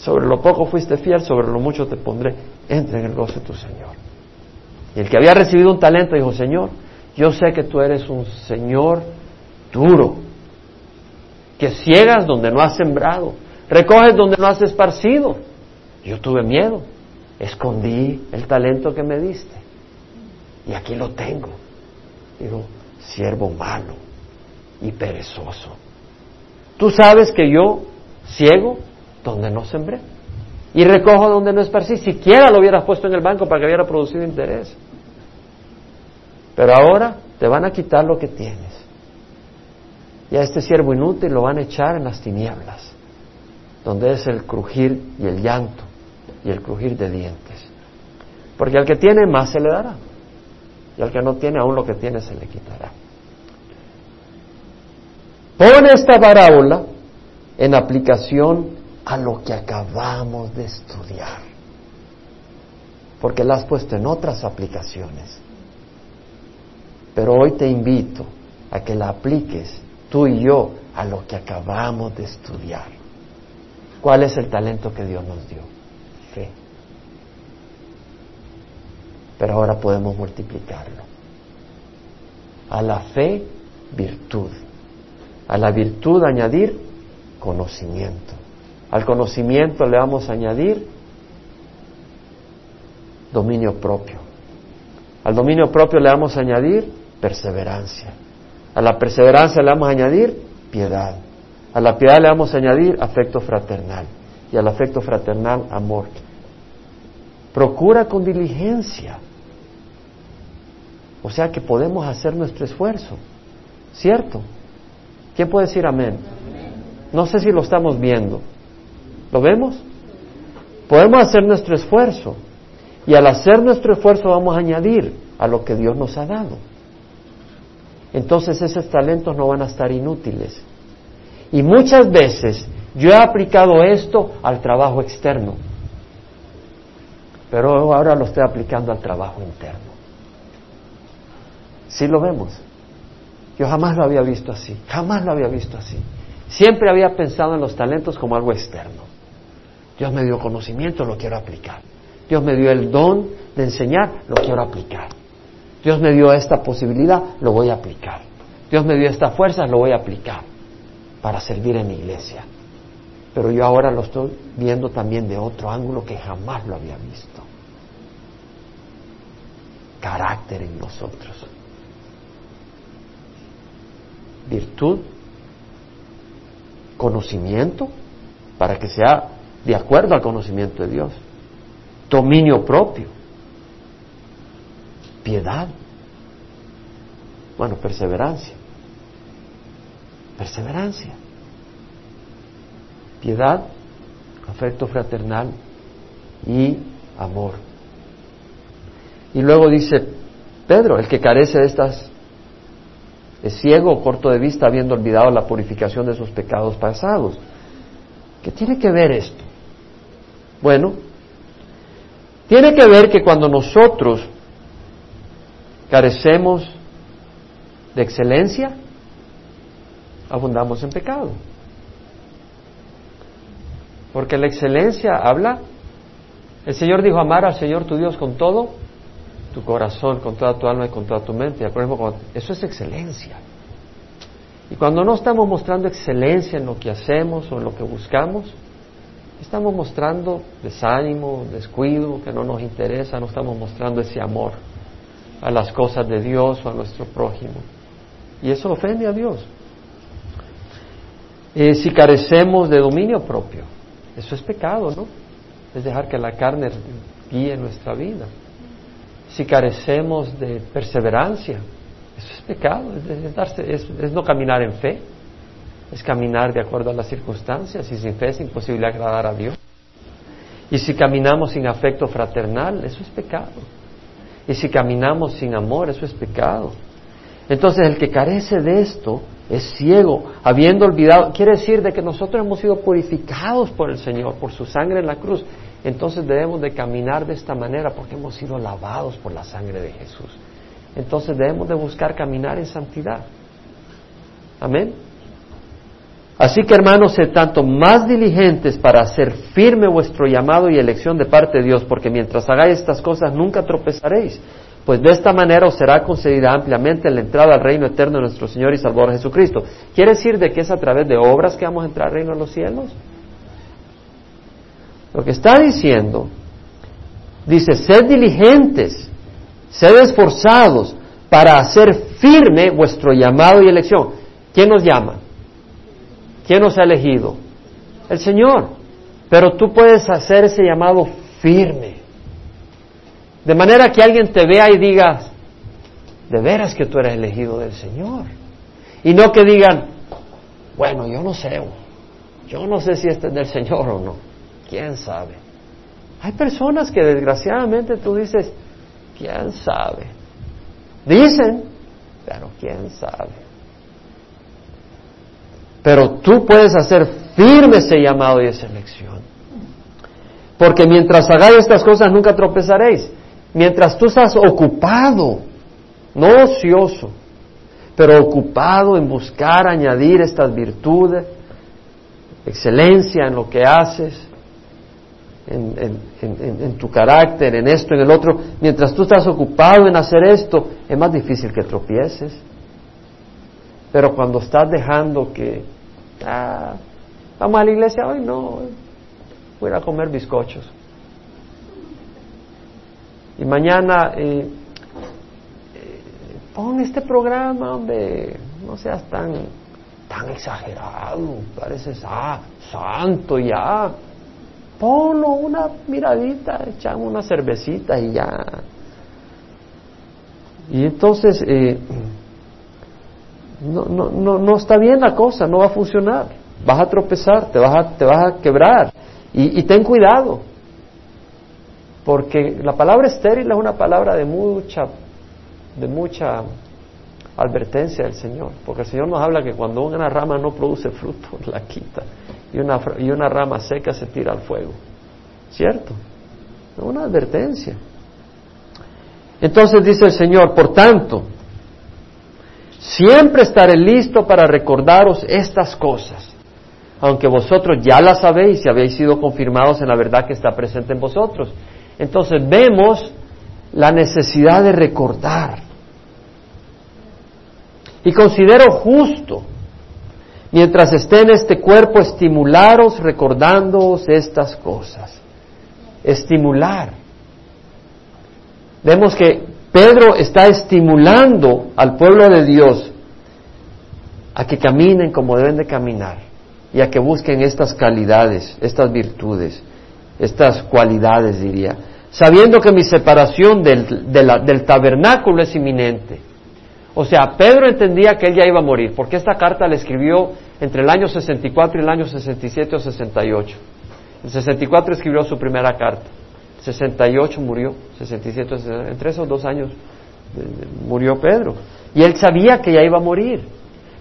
Sobre lo poco fuiste fiel, sobre lo mucho te pondré, entra en el gozo de tu Señor. Y el que había recibido un talento dijo, Señor, yo sé que tú eres un Señor duro, que ciegas donde no has sembrado, recoges donde no has esparcido. Yo tuve miedo, escondí el talento que me diste y aquí lo tengo. Digo, siervo malo y perezoso. Tú sabes que yo, ciego, donde no sembré. Y recojo donde no esparcí. Siquiera lo hubieras puesto en el banco para que hubiera producido interés. Pero ahora te van a quitar lo que tienes. Y a este siervo inútil lo van a echar en las tinieblas, donde es el crujir y el llanto y el crujir de dientes. Porque al que tiene más se le dará. Y al que no tiene aún lo que tiene se le quitará. Pone esta parábola en aplicación a lo que acabamos de estudiar. Porque la has puesto en otras aplicaciones. Pero hoy te invito a que la apliques tú y yo a lo que acabamos de estudiar. ¿Cuál es el talento que Dios nos dio? Fe. Pero ahora podemos multiplicarlo. A la fe, virtud. A la virtud añadir conocimiento. Al conocimiento le vamos a añadir dominio propio. Al dominio propio le vamos a añadir perseverancia. A la perseverancia le vamos a añadir piedad. A la piedad le vamos a añadir afecto fraternal. Y al afecto fraternal, amor. Procura con diligencia. O sea que podemos hacer nuestro esfuerzo. ¿Cierto? ¿Quién puede decir amén? No sé si lo estamos viendo. ¿Lo vemos? Podemos hacer nuestro esfuerzo. Y al hacer nuestro esfuerzo vamos a añadir a lo que Dios nos ha dado. Entonces esos talentos no van a estar inútiles. Y muchas veces yo he aplicado esto al trabajo externo, pero ahora lo estoy aplicando al trabajo interno. ¿Sí lo vemos? Yo jamás lo había visto así, jamás lo había visto así. Siempre había pensado en los talentos como algo externo. Dios me dio conocimiento, lo quiero aplicar. Dios me dio el don de enseñar, lo quiero aplicar. Dios me dio esta posibilidad, lo voy a aplicar. Dios me dio esta fuerza, lo voy a aplicar para servir en la iglesia. Pero yo ahora lo estoy viendo también de otro ángulo que jamás lo había visto. Carácter en nosotros. Virtud, conocimiento, para que sea de acuerdo al conocimiento de Dios dominio propio, piedad, bueno, perseverancia, perseverancia, piedad, afecto fraternal y amor. Y luego dice Pedro, el que carece de estas es ciego o corto de vista habiendo olvidado la purificación de sus pecados pasados. ¿Qué tiene que ver esto? Bueno, tiene que ver que cuando nosotros carecemos de excelencia, abundamos en pecado. Porque la excelencia habla, el Señor dijo amar al Señor tu Dios con todo tu corazón, con toda tu alma y con toda tu mente. Eso es excelencia. Y cuando no estamos mostrando excelencia en lo que hacemos o en lo que buscamos, Estamos mostrando desánimo, descuido, que no nos interesa, no estamos mostrando ese amor a las cosas de Dios o a nuestro prójimo. Y eso ofende a Dios. Eh, si carecemos de dominio propio, eso es pecado, ¿no? Es dejar que la carne guíe nuestra vida. Si carecemos de perseverancia, eso es pecado, es no caminar en fe es caminar de acuerdo a las circunstancias y sin fe es imposible agradar a Dios. Y si caminamos sin afecto fraternal, eso es pecado. Y si caminamos sin amor, eso es pecado. Entonces el que carece de esto es ciego, habiendo olvidado, quiere decir de que nosotros hemos sido purificados por el Señor, por su sangre en la cruz. Entonces debemos de caminar de esta manera porque hemos sido lavados por la sangre de Jesús. Entonces debemos de buscar caminar en santidad. Amén. Así que hermanos, sed tanto más diligentes para hacer firme vuestro llamado y elección de parte de Dios, porque mientras hagáis estas cosas nunca tropezaréis, pues de esta manera os será concedida ampliamente la entrada al reino eterno de nuestro Señor y Salvador Jesucristo. ¿Quiere decir de que es a través de obras que vamos a entrar al reino de los cielos? Lo que está diciendo, dice, sed diligentes, sed esforzados para hacer firme vuestro llamado y elección. ¿Quién nos llama? ¿Quién nos ha elegido? El Señor. Pero tú puedes hacer ese llamado firme. De manera que alguien te vea y diga, de veras que tú eres elegido del Señor. Y no que digan, bueno, yo no sé, yo no sé si este es del Señor o no. ¿Quién sabe? Hay personas que desgraciadamente tú dices, ¿quién sabe? Dicen, pero ¿quién sabe? Pero tú puedes hacer firme ese llamado y esa elección. Porque mientras hagáis estas cosas nunca tropezaréis. Mientras tú estás ocupado, no ocioso, pero ocupado en buscar añadir estas virtudes, excelencia en lo que haces, en, tu carácter, en esto, en el otro, mientras tú estás ocupado en hacer esto, es más difícil que tropieces. Pero cuando estás dejando que, ah, vamos a la iglesia hoy, no, voy a comer bizcochos. Y mañana, eh, eh, pon este programa, donde no seas tan, tan exagerado, pareces ah, santo ya. Ponlo una miradita, echamos una cervecita y ya. Y entonces eh, no, no, no, no está bien la cosa, no va a funcionar. Vas a tropezar, te vas a, te vas a quebrar. Y, ten cuidado, porque la palabra estéril es una palabra de mucha, de mucha advertencia del Señor, porque el Señor nos habla que cuando una rama no produce fruto, la quita y una, y una rama seca se tira al fuego. ¿Cierto? Es una advertencia. Entonces dice el Señor, por tanto, siempre estaré listo para recordaros estas cosas, aunque vosotros ya las sabéis y habéis sido confirmados en la verdad que está presente en vosotros. Entonces vemos la necesidad de recordar. Y considero justo mientras esté en este cuerpo, estimularos recordándoos estas cosas. Estimular. Vemos que Pedro está estimulando al pueblo de Dios a que caminen como deben de caminar y a que busquen estas calidades, estas virtudes, estas cualidades, diría, sabiendo que mi separación del, tabernáculo es inminente. O sea, Pedro entendía que él ya iba a morir, porque esta carta la escribió entre el año 64 y el año 67 o 68. En 64 escribió su primera carta, 68 murió, 67, entre esos dos años murió Pedro. Y él sabía que ya iba a morir.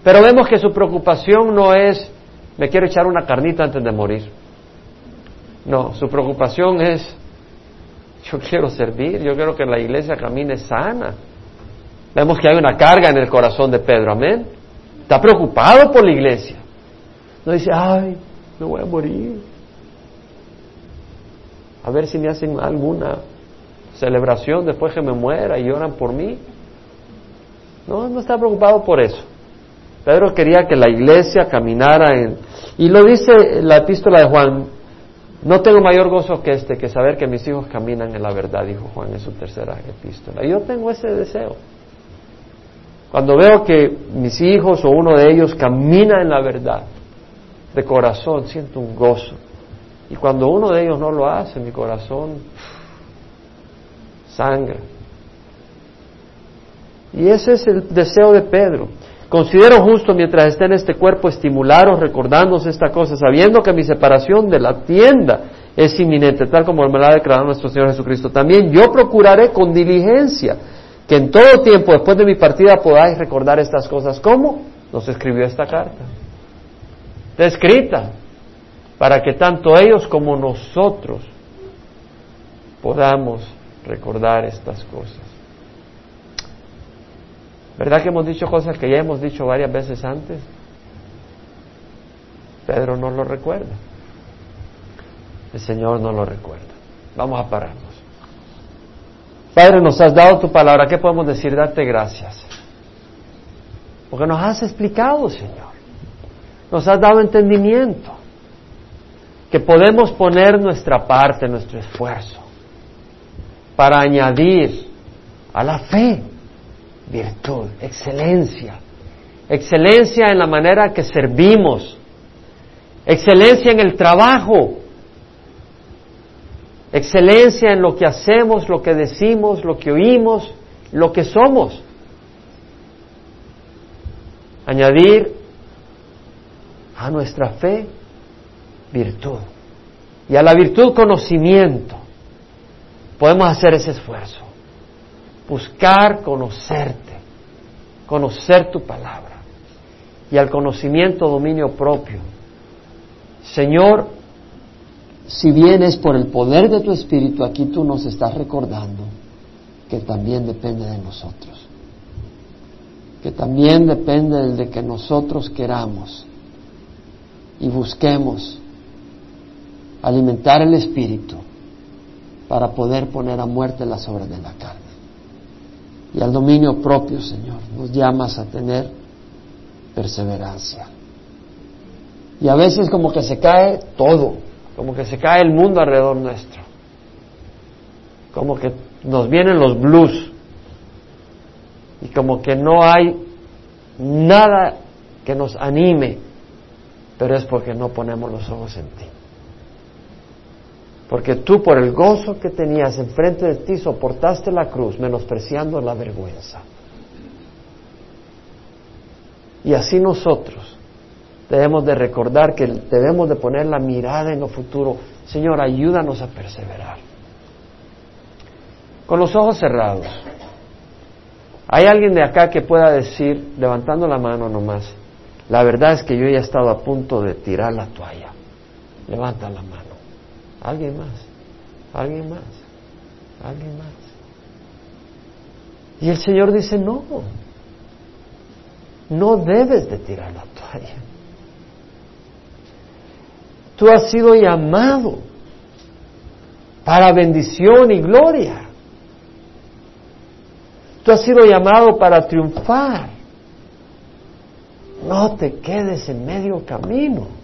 Pero vemos que su preocupación no es, me quiero echar una carnita antes de morir. No, su preocupación es, yo quiero servir, yo quiero que la iglesia camine sana. Vemos que hay una carga en el corazón de Pedro, amén. Está preocupado por la iglesia. No dice, ay, me voy a morir. A ver si me hacen alguna celebración después que me muera y oran por mí. No, no está preocupado por eso. Pedro quería que la iglesia caminara en... Y lo dice la epístola de Juan, no tengo mayor gozo que este, que saber que mis hijos caminan en la verdad, dijo Juan en su tercera epístola. Y yo tengo ese deseo. Cuando veo que mis hijos o uno de ellos camina en la verdad, de corazón siento un gozo. Y cuando uno de ellos no lo hace, mi corazón sangra. Y ese es el deseo de Pedro. Considero justo mientras esté en este cuerpo estimularos recordándose esta cosa, sabiendo que mi separación de la tienda es inminente, tal como me lo ha declarado nuestro Señor Jesucristo. También yo procuraré con diligencia que en todo tiempo después de mi partida podáis recordar estas cosas. ¿Cómo? Nos escribió esta carta. Está escrita para que tanto ellos como nosotros podamos recordar estas cosas. ¿Verdad que hemos dicho cosas que ya hemos dicho varias veces antes? Pedro no lo recuerda. El Señor no lo recuerda. Vamos a parar. Padre, nos has dado tu palabra. ¿Qué podemos decir? Date gracias. Porque nos has explicado, Señor. Nos has dado entendimiento. Que podemos poner nuestra parte, nuestro esfuerzo, para añadir a la fe virtud, excelencia. Excelencia en la manera que servimos. Excelencia en el trabajo excelencia en lo que hacemos, lo que decimos, lo que oímos, lo que somos. Añadir a nuestra fe virtud y a la virtud conocimiento. Podemos hacer ese esfuerzo. Buscar conocerte, conocer tu palabra y al conocimiento dominio propio. Señor, si vienes por el poder de tu Espíritu, aquí tú nos estás recordando que también depende de nosotros. Que también depende de que nosotros queramos y busquemos alimentar el espíritu para poder poner a muerte las obras de la carne. Y al dominio propio, Señor, nos llamas a tener perseverancia. Y a veces como que se cae todo, como que se cae el mundo alrededor nuestro. Como que nos vienen los blues. Y como que no hay nada que nos anime, pero es porque no ponemos los ojos en ti. Porque tú por el gozo que tenías enfrente de ti soportaste la cruz, menospreciando la vergüenza. Y así nosotros debemos de recordar que debemos de poner la mirada en lo futuro. Señor, ayúdanos a perseverar. Con los ojos cerrados. ¿Hay alguien de acá que pueda decir, levantando la mano nomás, la verdad es que yo ya he estado a punto de tirar la toalla? Levanta la mano. ¿Alguien más? ¿Alguien más? ¿Alguien más? Y el Señor dice, no, no debes de tirar la toalla. Tú has sido llamado para bendición y gloria. Tú has sido llamado para triunfar. No te quedes en medio camino.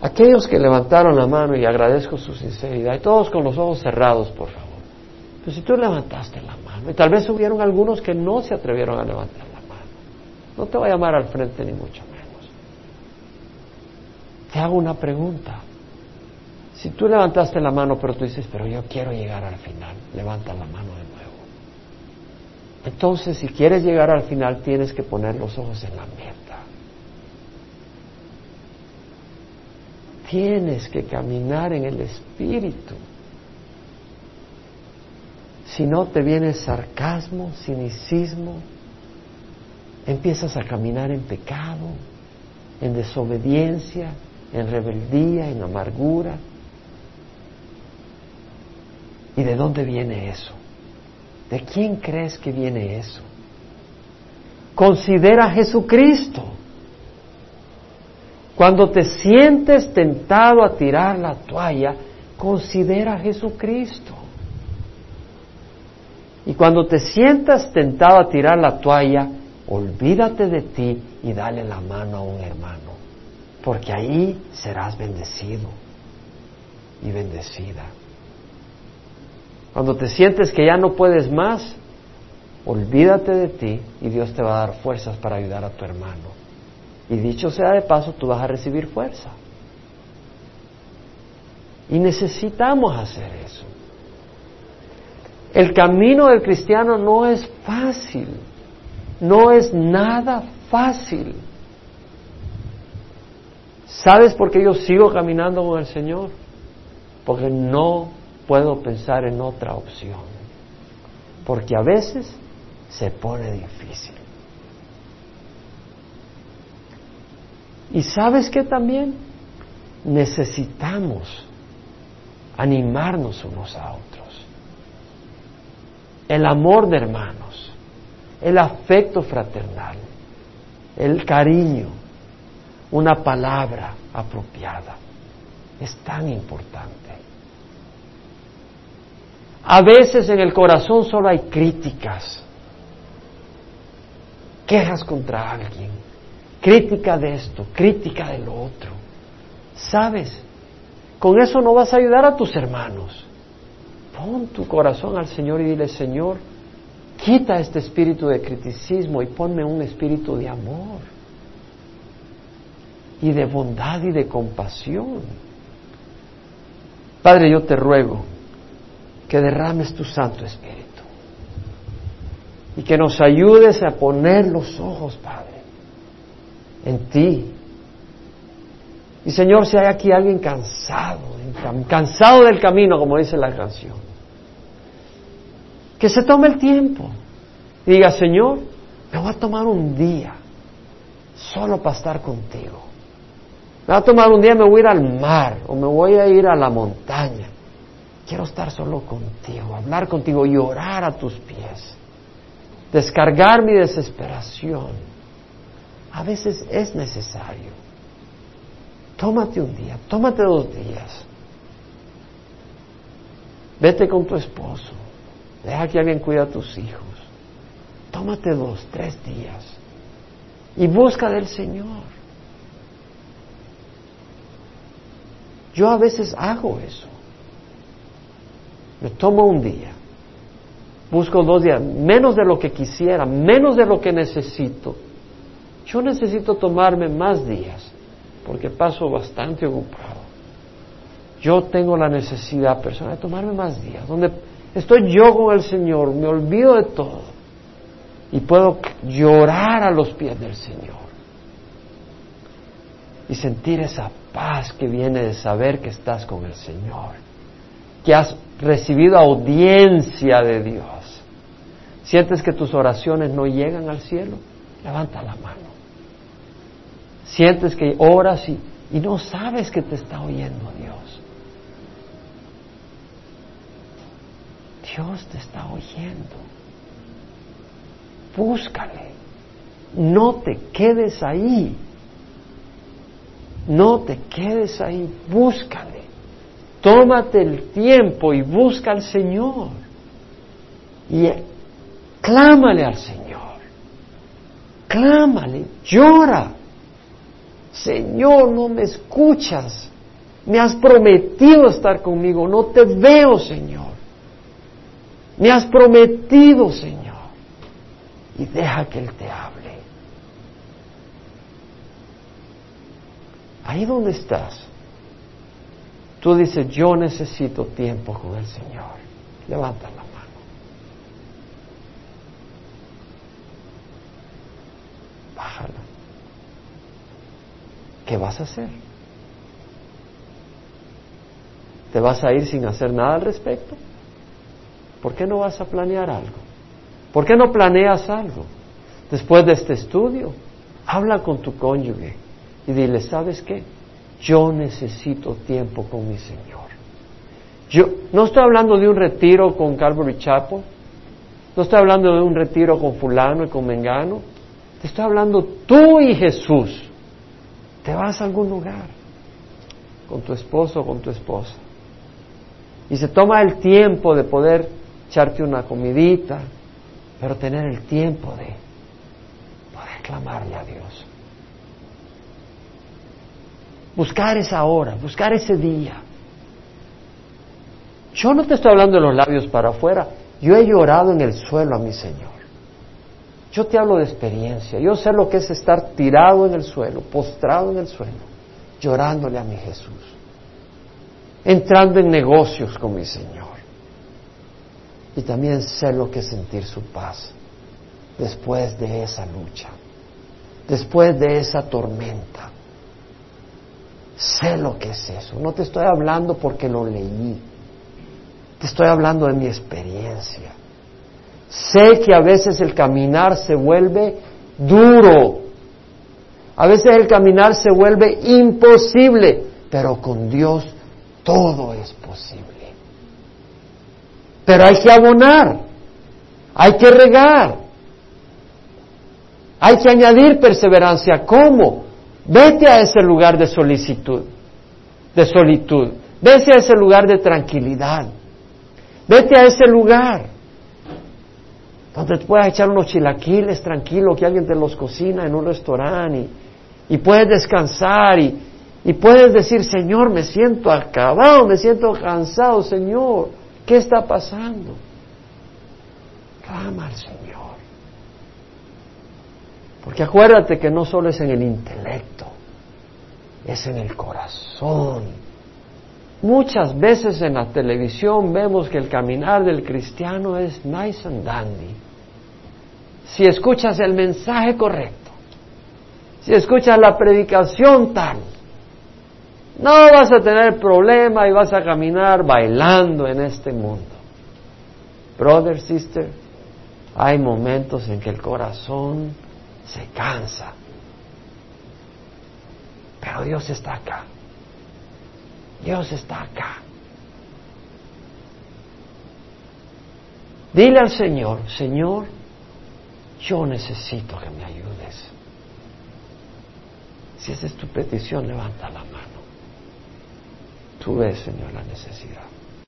Aquellos que levantaron la mano y agradezco su sinceridad, y todos con los ojos cerrados, por favor. Pero si tú levantaste la mano, y tal vez hubieron algunos que no se atrevieron a levantar la mano, no te voy a llamar al frente ni mucho menos. Te hago una pregunta. Si tú levantaste la mano, pero tú dices, pero yo quiero llegar al final, levanta la mano de nuevo. Entonces, si quieres llegar al final, tienes que poner los ojos en la meta. Tienes que caminar en el Espíritu. Si no te viene sarcasmo, cinicismo, empiezas a caminar en pecado, en desobediencia, en rebeldía, en amargura. ¿Y de dónde viene eso? ¿De quién crees que viene eso? Considera a Jesucristo. Cuando te sientes tentado a tirar la toalla, considera a Jesucristo. Y cuando te sientas tentado a tirar la toalla, olvídate de ti y dale la mano a un hermano, porque ahí serás bendecido y bendecida. Cuando te sientes que ya no puedes más, olvídate de ti y Dios te va a dar fuerzas para ayudar a tu hermano. Y dicho sea de paso, tú vas a recibir fuerza. Y necesitamos hacer eso. El camino del cristiano no es fácil, no es nada fácil. ¿Sabes por qué yo sigo caminando con el Señor? Porque no puedo pensar en otra opción. Porque a veces se pone difícil. Y sabes que también necesitamos animarnos unos a otros. El amor de hermanos, el afecto fraternal, el cariño, una palabra apropiada, es tan importante. A veces en el corazón solo hay críticas, quejas contra alguien, crítica de esto, crítica de lo otro. ¿Sabes? Con eso no vas a ayudar a tus hermanos. Pon tu corazón al Señor y dile, Señor, quita este espíritu de criticismo y ponme un espíritu de amor y de bondad y de compasión. Padre, yo te ruego que derrames tu Santo Espíritu y que nos ayudes a poner los ojos, Padre, en ti. Y Señor, si hay aquí alguien cansado, cansado del camino, como dice la canción, que se tome el tiempo y diga, Señor, me voy a tomar un día solo para estar contigo. Me voy a tomar un día, me voy a ir al mar o me voy a ir a la montaña. Quiero estar solo contigo, hablar contigo y orar a tus pies. Descargar mi desesperación. A veces es necesario. Tómate un día, tómate dos días. Vete con tu esposo. Deja que alguien cuide a tus hijos. Tómate dos, tres días. Y busca del Señor. Yo a veces hago eso. Me tomo un día. Busco dos días, menos de lo que quisiera, menos de lo que necesito. Yo necesito tomarme más días, porque paso bastante ocupado. Yo tengo la necesidad personal de tomarme más días, donde estoy yo con el Señor, me olvido de todo y puedo llorar a los pies del Señor y sentir esa paz que viene de saber que estás con el Señor, que has recibido audiencia de Dios. ¿Sientes que tus oraciones no llegan al cielo? Levanta la mano. ¿Sientes que oras y, y no sabes que te está oyendo Dios? Dios te está oyendo. Búscale. No te quedes ahí. No te quedes ahí. Búscale. Tómate el tiempo y busca al Señor. Y clámale al Señor. Clámale, llora. Señor, no me escuchas. Me has prometido estar conmigo. No te veo, Señor. Me has prometido, Señor. Y deja que Él te hable. Ahí donde estás, tú dices, yo necesito tiempo con el Señor. Levanta la mano. Bájala. ¿Qué vas a hacer? ¿Te vas a ir sin hacer nada al respecto? ¿Por qué no vas a planear algo? ¿Por qué no planeas algo? Después de este estudio, habla con tu cónyuge y dile, ¿sabes qué? Yo necesito tiempo con mi Señor. Yo no estoy hablando de un retiro con Calvary Chapel, no estoy hablando de un retiro con fulano y con mengano, te estoy hablando tú y Jesús. Te vas a algún lugar con tu esposo o con tu esposa y se toma el tiempo de poder echarte una comidita, pero tener el tiempo de poder clamarle a Dios. Buscar esa hora, buscar ese día. Yo no te estoy hablando de los labios para afuera, yo he llorado en el suelo a mi Señor. Yo te hablo de experiencia, yo sé lo que es estar tirado en el suelo, postrado en el suelo, llorándole a mi Jesús, entrando en negocios con mi Señor y también sé lo que es sentir su paz después de esa lucha, después de esa tormenta. Sé lo que es eso. No te estoy hablando porque lo leí. Te estoy hablando de mi experiencia. Sé que a veces el caminar se vuelve duro. A veces el caminar se vuelve imposible. Pero con Dios todo es posible. Pero hay que abonar, hay que regar, hay que añadir perseverancia. ¿Cómo? Vete a ese lugar de solicitud, de solitud. Vete a ese lugar de tranquilidad. Vete a ese lugar donde te puedas echar unos chilaquiles tranquilo, que alguien te los cocina en un restaurante y, puedes descansar y, y puedes decir, Señor, me siento acabado, me siento cansado, Señor. ¿Qué está pasando? Clama al Señor. Porque acuérdate que no solo es en el intelecto, es en el corazón. Muchas veces en la televisión vemos que el caminar del cristiano es nice and dandy. Si escuchas el mensaje correcto, si escuchas la predicación tal, no vas a tener problema y vas a caminar bailando en este mundo. Brother, sister, hay momentos en que el corazón se cansa. Pero Dios está acá. Dios está acá. Dile al Señor, Señor, yo necesito que me ayudes. Si esa es tu petición, levanta la mano. Tú ves, Señor, la necesidad.